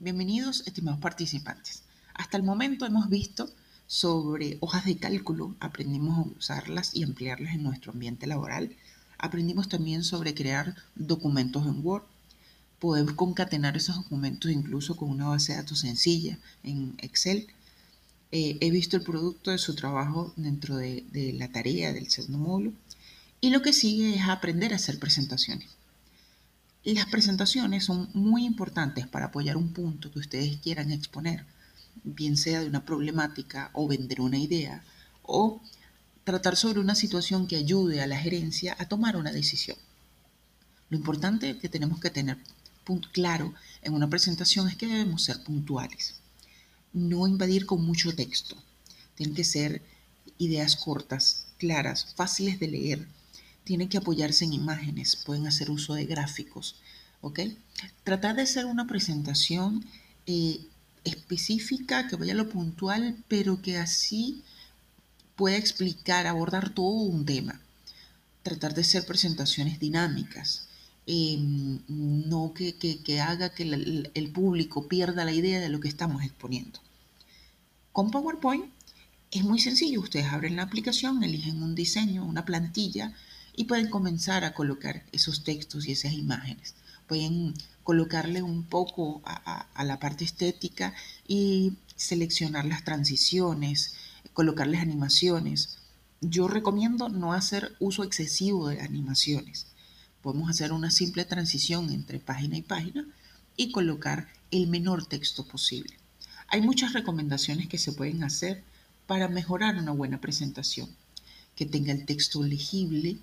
Bienvenidos, estimados participantes. Hasta el momento hemos visto sobre hojas de cálculo, aprendimos a usarlas y ampliarlas en nuestro ambiente laboral. Aprendimos también sobre crear documentos en Word, poder concatenar esos documentos incluso con una base de datos sencilla en Excel. Eh, he visto el producto de su trabajo dentro de, de la tarea del segundo módulo y lo que sigue es aprender a hacer presentaciones. Las presentaciones son muy importantes para apoyar un punto que ustedes quieran exponer, bien sea de una problemática o vender una idea o tratar sobre una situación que ayude a la gerencia a tomar una decisión. Lo importante que tenemos que tener claro en una presentación es que debemos ser puntuales, no invadir con mucho texto. Tienen que ser ideas cortas, claras, fáciles de leer, tienen que apoyarse en imágenes, pueden hacer uso de gráficos, ¿ok? Tratar de hacer una presentación eh, específica, que vaya a lo puntual, pero que así pueda explicar, abordar todo un tema. Tratar de hacer presentaciones dinámicas, em, no que, haga que el público pierda la idea de lo que estamos exponiendo. Con PowerPoint es muy sencillo, ustedes abren la aplicación, eligen un diseño, una plantilla, y pueden comenzar a colocar esos textos y esas imágenes. Pueden colocarle un poco a, la parte estética y seleccionar las transiciones, colocarles animaciones. Yo recomiendo no hacer uso excesivo de animaciones. Podemos hacer una simple transición entre página y página y colocar el menor texto posible. Hay muchas recomendaciones que se pueden hacer para mejorar una buena presentación. Que tenga el texto legible,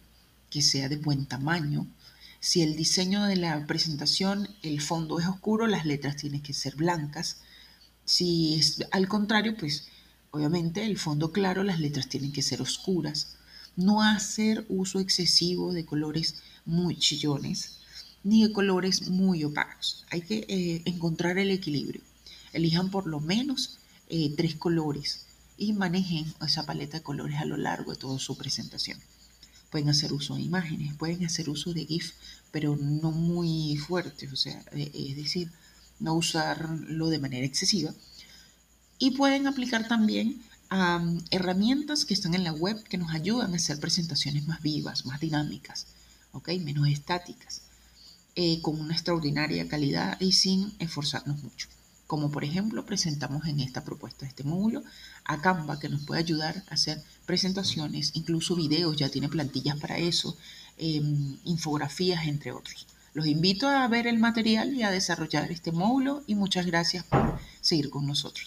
que sea de buen tamaño. Si el diseño de la presentación, el fondo es oscuro, las letras tienen que ser blancas. Si es al contrario, pues obviamente el fondo claro, las letras tienen que ser oscuras. No hacer uso excesivo de colores muy chillones ni de colores muy opacos. Hay que eh, encontrar el equilibrio. Elijan por lo menos eh, tres colores y manejen esa paleta de colores a lo largo de toda su presentación. Pueden hacer uso de imágenes, pueden hacer uso de GIF, pero no muy fuerte, o sea, e, es decir, no usarlo de manera excesiva. Y pueden aplicar también herramientas que están en la web que nos ayudan a hacer presentaciones más vivas, más dinámicas, ¿ok? menos estáticas, eh, con una extraordinaria calidad y sin esforzarnos mucho como por ejemplo presentamos en esta propuesta, este módulo, a Canva, que nos puede ayudar a hacer presentaciones, incluso videos, ya tiene plantillas para eso, em, infografías, entre otros. Los invito a ver el material y a desarrollar este módulo y muchas gracias por seguir con nosotros.